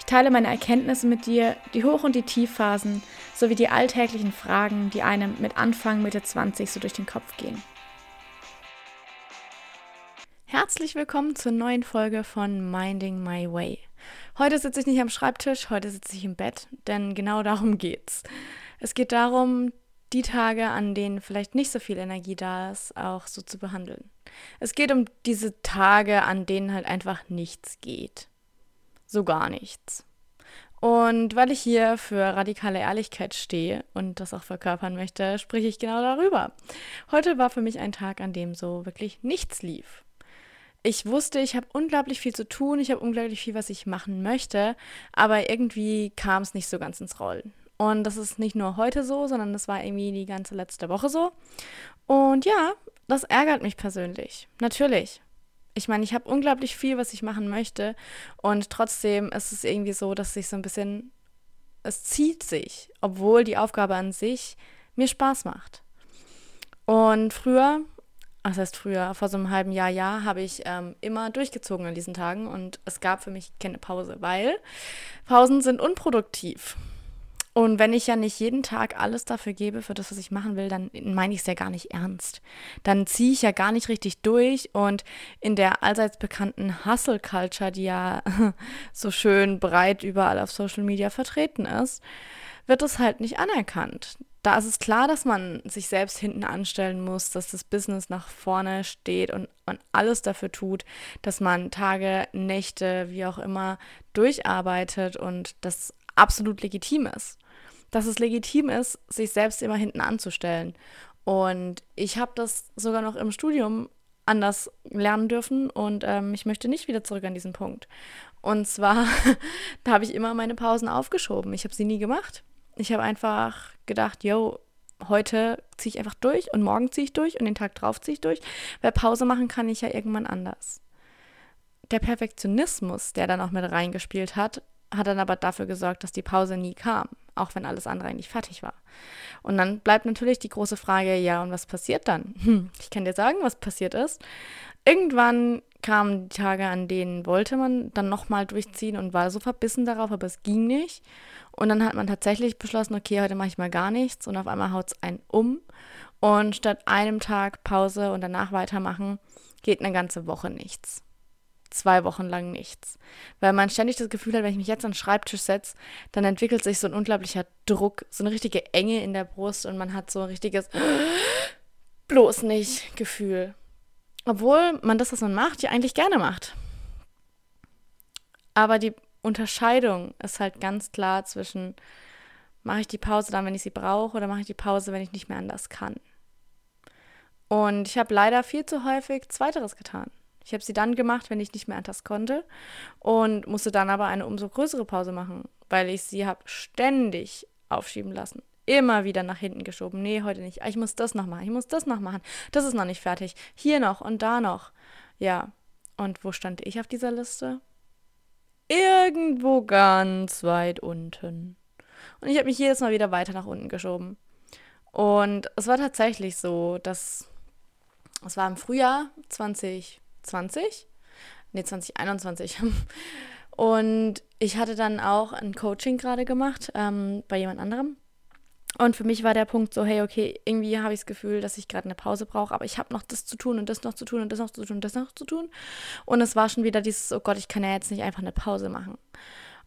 Ich teile meine Erkenntnisse mit dir, die Hoch- und die Tiefphasen, sowie die alltäglichen Fragen, die einem mit Anfang, Mitte 20 so durch den Kopf gehen. Herzlich willkommen zur neuen Folge von Minding My Way. Heute sitze ich nicht am Schreibtisch, heute sitze ich im Bett, denn genau darum geht's. Es geht darum, die Tage, an denen vielleicht nicht so viel Energie da ist, auch so zu behandeln. Es geht um diese Tage, an denen halt einfach nichts geht. So gar nichts. Und weil ich hier für radikale Ehrlichkeit stehe und das auch verkörpern möchte, spreche ich genau darüber. Heute war für mich ein Tag, an dem so wirklich nichts lief. Ich wusste, ich habe unglaublich viel zu tun, ich habe unglaublich viel, was ich machen möchte, aber irgendwie kam es nicht so ganz ins Rollen. Und das ist nicht nur heute so, sondern das war irgendwie die ganze letzte Woche so. Und ja, das ärgert mich persönlich. Natürlich. Ich meine, ich habe unglaublich viel, was ich machen möchte. Und trotzdem ist es irgendwie so, dass sich so ein bisschen, es zieht sich, obwohl die Aufgabe an sich mir Spaß macht. Und früher, das heißt früher, vor so einem halben Jahr, Jahr, habe ich ähm, immer durchgezogen an diesen Tagen und es gab für mich keine Pause, weil Pausen sind unproduktiv. Und wenn ich ja nicht jeden Tag alles dafür gebe, für das, was ich machen will, dann meine ich es ja gar nicht ernst. Dann ziehe ich ja gar nicht richtig durch und in der allseits bekannten Hustle Culture, die ja so schön breit überall auf Social Media vertreten ist, wird es halt nicht anerkannt. Da ist es klar, dass man sich selbst hinten anstellen muss, dass das Business nach vorne steht und man alles dafür tut, dass man Tage, Nächte, wie auch immer durcharbeitet und das absolut legitim ist dass es legitim ist, sich selbst immer hinten anzustellen. Und ich habe das sogar noch im Studium anders lernen dürfen und ähm, ich möchte nicht wieder zurück an diesen Punkt. Und zwar, da habe ich immer meine Pausen aufgeschoben. Ich habe sie nie gemacht. Ich habe einfach gedacht, yo, heute ziehe ich einfach durch und morgen ziehe ich durch und den Tag drauf ziehe ich durch, weil Pause machen kann ich ja irgendwann anders. Der Perfektionismus, der dann auch mit reingespielt hat, hat dann aber dafür gesorgt, dass die Pause nie kam auch wenn alles andere eigentlich fertig war. Und dann bleibt natürlich die große Frage, ja, und was passiert dann? Hm, ich kann dir sagen, was passiert ist. Irgendwann kamen die Tage, an denen wollte man dann nochmal durchziehen und war so verbissen darauf, aber es ging nicht. Und dann hat man tatsächlich beschlossen, okay, heute mache ich mal gar nichts und auf einmal haut es einen um. Und statt einem Tag Pause und danach weitermachen, geht eine ganze Woche nichts zwei Wochen lang nichts. Weil man ständig das Gefühl hat, wenn ich mich jetzt an den Schreibtisch setze, dann entwickelt sich so ein unglaublicher Druck, so eine richtige Enge in der Brust und man hat so ein richtiges bloß nicht Gefühl. Obwohl man das, was man macht, ja eigentlich gerne macht. Aber die Unterscheidung ist halt ganz klar zwischen, mache ich die Pause dann, wenn ich sie brauche, oder mache ich die Pause, wenn ich nicht mehr anders kann. Und ich habe leider viel zu häufig Zweiteres getan. Ich habe sie dann gemacht, wenn ich nicht mehr anders konnte und musste dann aber eine umso größere Pause machen, weil ich sie habe ständig aufschieben lassen. Immer wieder nach hinten geschoben. Nee, heute nicht. Ich muss das noch machen. Ich muss das noch machen. Das ist noch nicht fertig. Hier noch und da noch. Ja. Und wo stand ich auf dieser Liste? Irgendwo ganz weit unten. Und ich habe mich jedes Mal wieder weiter nach unten geschoben. Und es war tatsächlich so, dass es war im Frühjahr 20 20? Nee, 2021. Und ich hatte dann auch ein Coaching gerade gemacht ähm, bei jemand anderem. Und für mich war der Punkt so, hey, okay, irgendwie habe ich das Gefühl, dass ich gerade eine Pause brauche, aber ich habe noch das zu tun und das noch zu tun und das noch zu tun und das noch zu tun. Und es war schon wieder dieses, oh Gott, ich kann ja jetzt nicht einfach eine Pause machen.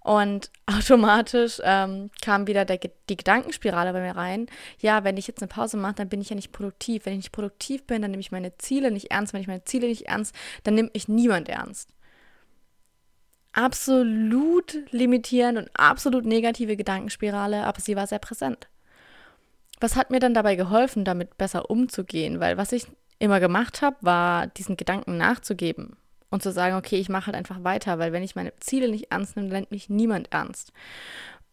Und automatisch ähm, kam wieder der, die Gedankenspirale bei mir rein. Ja, wenn ich jetzt eine Pause mache, dann bin ich ja nicht produktiv. Wenn ich nicht produktiv bin, dann nehme ich meine Ziele nicht ernst. Wenn ich meine Ziele nicht ernst, dann nimmt mich niemand ernst. Absolut limitierend und absolut negative Gedankenspirale, aber sie war sehr präsent. Was hat mir dann dabei geholfen, damit besser umzugehen? Weil was ich immer gemacht habe, war diesen Gedanken nachzugeben und zu sagen, okay, ich mache halt einfach weiter, weil wenn ich meine Ziele nicht ernst nehme, nimmt mich niemand ernst.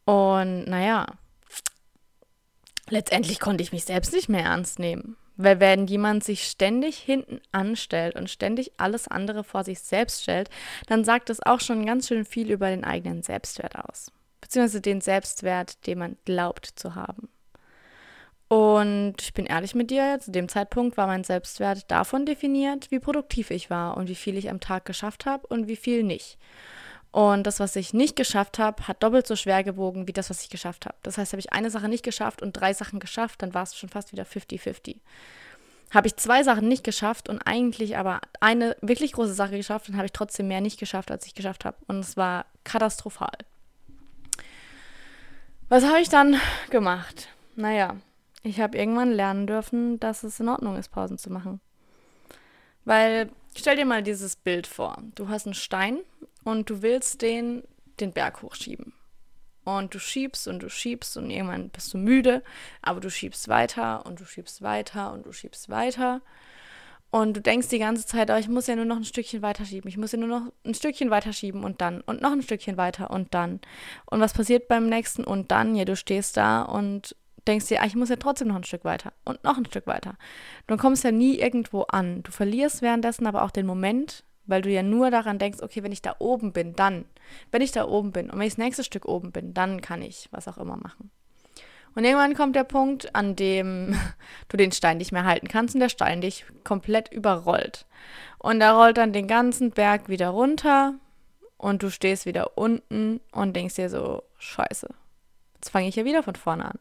Und naja, letztendlich konnte ich mich selbst nicht mehr ernst nehmen. Weil wenn jemand sich ständig hinten anstellt und ständig alles andere vor sich selbst stellt, dann sagt es auch schon ganz schön viel über den eigenen Selbstwert aus. Beziehungsweise den Selbstwert, den man glaubt zu haben. Und ich bin ehrlich mit dir, zu dem Zeitpunkt war mein Selbstwert davon definiert, wie produktiv ich war und wie viel ich am Tag geschafft habe und wie viel nicht. Und das, was ich nicht geschafft habe, hat doppelt so schwer gewogen wie das, was ich geschafft habe. Das heißt, habe ich eine Sache nicht geschafft und drei Sachen geschafft, dann war es schon fast wieder 50-50. Habe ich zwei Sachen nicht geschafft und eigentlich aber eine wirklich große Sache geschafft, dann habe ich trotzdem mehr nicht geschafft, als ich geschafft habe. Und es war katastrophal. Was habe ich dann gemacht? Naja, ich habe irgendwann lernen dürfen, dass es in Ordnung ist, Pausen zu machen. Weil, stell dir mal dieses Bild vor. Du hast einen Stein und du willst den den Berg hochschieben. Und du schiebst und du schiebst und irgendwann bist du müde, aber du schiebst weiter und du schiebst weiter und du schiebst weiter. Und du denkst die ganze Zeit, oh, ich muss ja nur noch ein Stückchen weiter schieben. Ich muss ja nur noch ein Stückchen weiter schieben und dann und noch ein Stückchen weiter und dann. Und was passiert beim nächsten und dann? Ja, du stehst da und denkst dir, ah, ich muss ja trotzdem noch ein Stück weiter und noch ein Stück weiter. Du kommst ja nie irgendwo an. Du verlierst währenddessen aber auch den Moment, weil du ja nur daran denkst, okay, wenn ich da oben bin, dann, wenn ich da oben bin und wenn ich das nächste Stück oben bin, dann kann ich was auch immer machen. Und irgendwann kommt der Punkt, an dem du den Stein nicht mehr halten kannst und der Stein dich komplett überrollt. Und er rollt dann den ganzen Berg wieder runter und du stehst wieder unten und denkst dir so, scheiße, jetzt fange ich ja wieder von vorne an.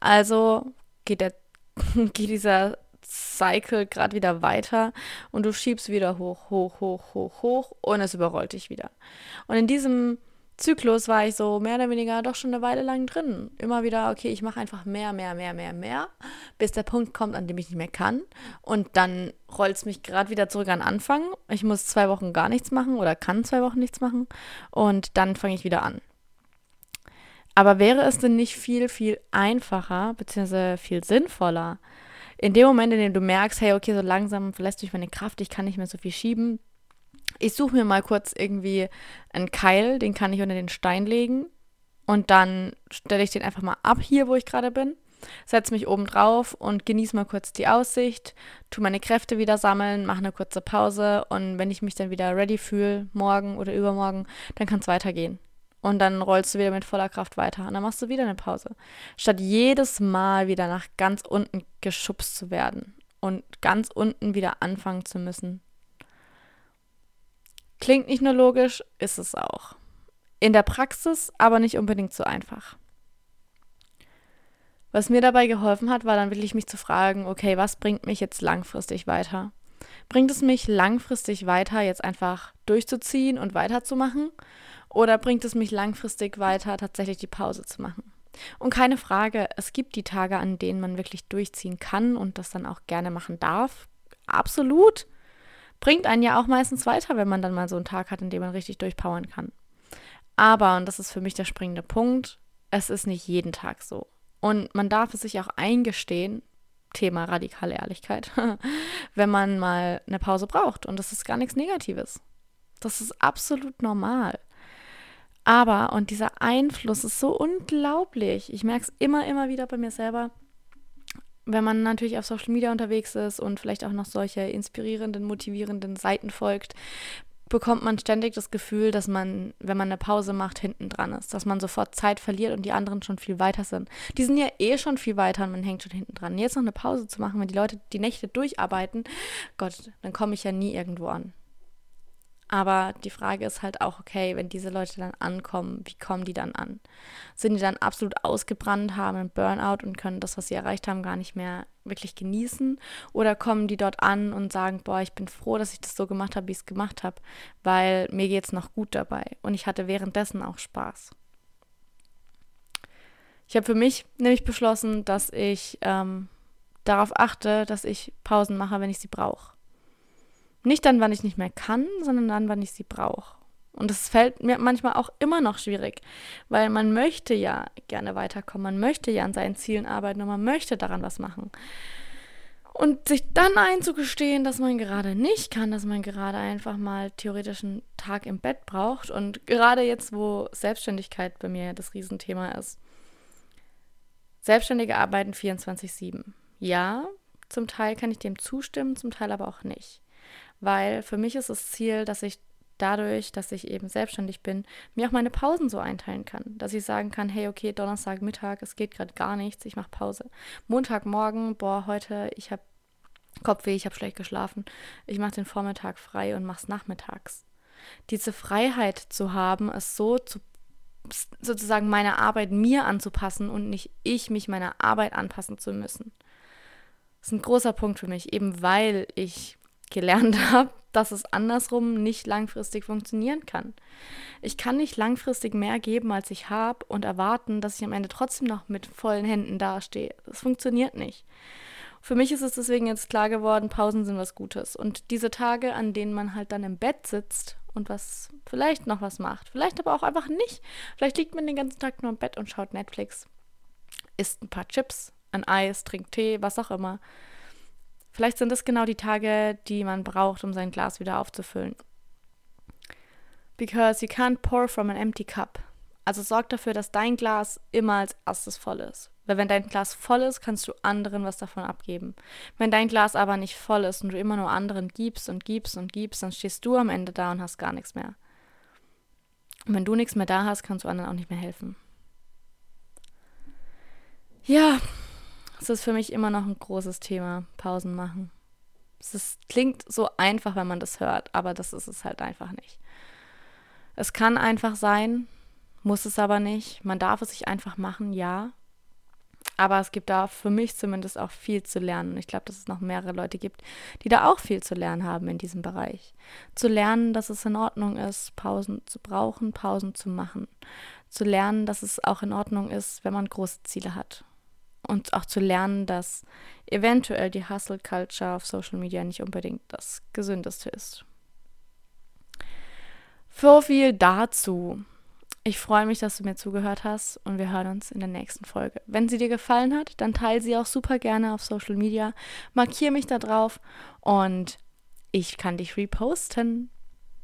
Also geht, der, geht dieser Cycle gerade wieder weiter und du schiebst wieder hoch, hoch, hoch, hoch, hoch und es überrollt dich wieder. Und in diesem Zyklus war ich so mehr oder weniger doch schon eine Weile lang drin. Immer wieder, okay, ich mache einfach mehr, mehr, mehr, mehr, mehr, bis der Punkt kommt, an dem ich nicht mehr kann. Und dann rollt es mich gerade wieder zurück an Anfang. Ich muss zwei Wochen gar nichts machen oder kann zwei Wochen nichts machen. Und dann fange ich wieder an. Aber wäre es denn nicht viel, viel einfacher, beziehungsweise viel sinnvoller, in dem Moment, in dem du merkst, hey, okay, so langsam verlässt mich meine Kraft, ich kann nicht mehr so viel schieben, ich suche mir mal kurz irgendwie einen Keil, den kann ich unter den Stein legen und dann stelle ich den einfach mal ab hier, wo ich gerade bin, setze mich oben drauf und genieße mal kurz die Aussicht, tu meine Kräfte wieder sammeln, mache eine kurze Pause und wenn ich mich dann wieder ready fühle, morgen oder übermorgen, dann kann es weitergehen. Und dann rollst du wieder mit voller Kraft weiter. Und dann machst du wieder eine Pause. Statt jedes Mal wieder nach ganz unten geschubst zu werden und ganz unten wieder anfangen zu müssen. Klingt nicht nur logisch, ist es auch. In der Praxis aber nicht unbedingt so einfach. Was mir dabei geholfen hat, war dann wirklich mich zu fragen, okay, was bringt mich jetzt langfristig weiter? Bringt es mich langfristig weiter, jetzt einfach durchzuziehen und weiterzumachen? Oder bringt es mich langfristig weiter, tatsächlich die Pause zu machen? Und keine Frage, es gibt die Tage, an denen man wirklich durchziehen kann und das dann auch gerne machen darf. Absolut. Bringt einen ja auch meistens weiter, wenn man dann mal so einen Tag hat, in dem man richtig durchpowern kann. Aber, und das ist für mich der springende Punkt, es ist nicht jeden Tag so. Und man darf es sich auch eingestehen, Thema radikale Ehrlichkeit, wenn man mal eine Pause braucht. Und das ist gar nichts Negatives. Das ist absolut normal. Aber, und dieser Einfluss ist so unglaublich. Ich merke es immer, immer wieder bei mir selber. Wenn man natürlich auf Social Media unterwegs ist und vielleicht auch noch solche inspirierenden, motivierenden Seiten folgt, bekommt man ständig das Gefühl, dass man, wenn man eine Pause macht, hinten dran ist, dass man sofort Zeit verliert und die anderen schon viel weiter sind. Die sind ja eh schon viel weiter und man hängt schon hinten dran. Jetzt noch eine Pause zu machen, wenn die Leute die Nächte durcharbeiten, Gott, dann komme ich ja nie irgendwo an. Aber die Frage ist halt auch, okay, wenn diese Leute dann ankommen, wie kommen die dann an? Sind die dann absolut ausgebrannt, haben einen Burnout und können das, was sie erreicht haben, gar nicht mehr wirklich genießen? Oder kommen die dort an und sagen, boah, ich bin froh, dass ich das so gemacht habe, wie ich es gemacht habe, weil mir geht es noch gut dabei und ich hatte währenddessen auch Spaß. Ich habe für mich nämlich beschlossen, dass ich ähm, darauf achte, dass ich Pausen mache, wenn ich sie brauche. Nicht dann, wann ich nicht mehr kann, sondern dann, wann ich sie brauche. Und das fällt mir manchmal auch immer noch schwierig, weil man möchte ja gerne weiterkommen, man möchte ja an seinen Zielen arbeiten und man möchte daran was machen. Und sich dann einzugestehen, dass man gerade nicht kann, dass man gerade einfach mal theoretisch einen Tag im Bett braucht und gerade jetzt, wo Selbstständigkeit bei mir das Riesenthema ist, Selbstständige arbeiten 24-7. Ja, zum Teil kann ich dem zustimmen, zum Teil aber auch nicht. Weil für mich ist das Ziel, dass ich dadurch, dass ich eben selbstständig bin, mir auch meine Pausen so einteilen kann. Dass ich sagen kann, hey, okay, Donnerstag Mittag, es geht gerade gar nichts, ich mache Pause. Montagmorgen, boah, heute, ich habe Kopfweh, ich habe schlecht geschlafen. Ich mache den Vormittag frei und mache es nachmittags. Diese Freiheit zu haben, es so zu sozusagen meine Arbeit mir anzupassen und nicht ich mich meiner Arbeit anpassen zu müssen. Das ist ein großer Punkt für mich, eben weil ich gelernt habe, dass es andersrum nicht langfristig funktionieren kann. Ich kann nicht langfristig mehr geben, als ich habe und erwarten, dass ich am Ende trotzdem noch mit vollen Händen dastehe. Das funktioniert nicht. Für mich ist es deswegen jetzt klar geworden, Pausen sind was Gutes. Und diese Tage, an denen man halt dann im Bett sitzt und was vielleicht noch was macht, vielleicht aber auch einfach nicht. Vielleicht liegt man den ganzen Tag nur im Bett und schaut Netflix, isst ein paar Chips, ein Eis, trinkt Tee, was auch immer. Vielleicht sind es genau die Tage, die man braucht, um sein Glas wieder aufzufüllen. Because you can't pour from an empty cup. Also sorg dafür, dass dein Glas immer als erstes voll ist. Weil wenn dein Glas voll ist, kannst du anderen was davon abgeben. Wenn dein Glas aber nicht voll ist und du immer nur anderen gibst und gibst und gibst, dann stehst du am Ende da und hast gar nichts mehr. Und wenn du nichts mehr da hast, kannst du anderen auch nicht mehr helfen. Ja, es ist für mich immer noch ein großes Thema, Pausen machen. Es ist, klingt so einfach, wenn man das hört, aber das ist es halt einfach nicht. Es kann einfach sein, muss es aber nicht. Man darf es sich einfach machen, ja. Aber es gibt da für mich zumindest auch viel zu lernen. Und ich glaube, dass es noch mehrere Leute gibt, die da auch viel zu lernen haben in diesem Bereich. Zu lernen, dass es in Ordnung ist, Pausen zu brauchen, Pausen zu machen. Zu lernen, dass es auch in Ordnung ist, wenn man große Ziele hat. Und auch zu lernen, dass eventuell die Hustle Culture auf Social Media nicht unbedingt das Gesündeste ist. So viel dazu. Ich freue mich, dass du mir zugehört hast und wir hören uns in der nächsten Folge. Wenn sie dir gefallen hat, dann teile sie auch super gerne auf Social Media. Markiere mich da drauf und ich kann dich reposten.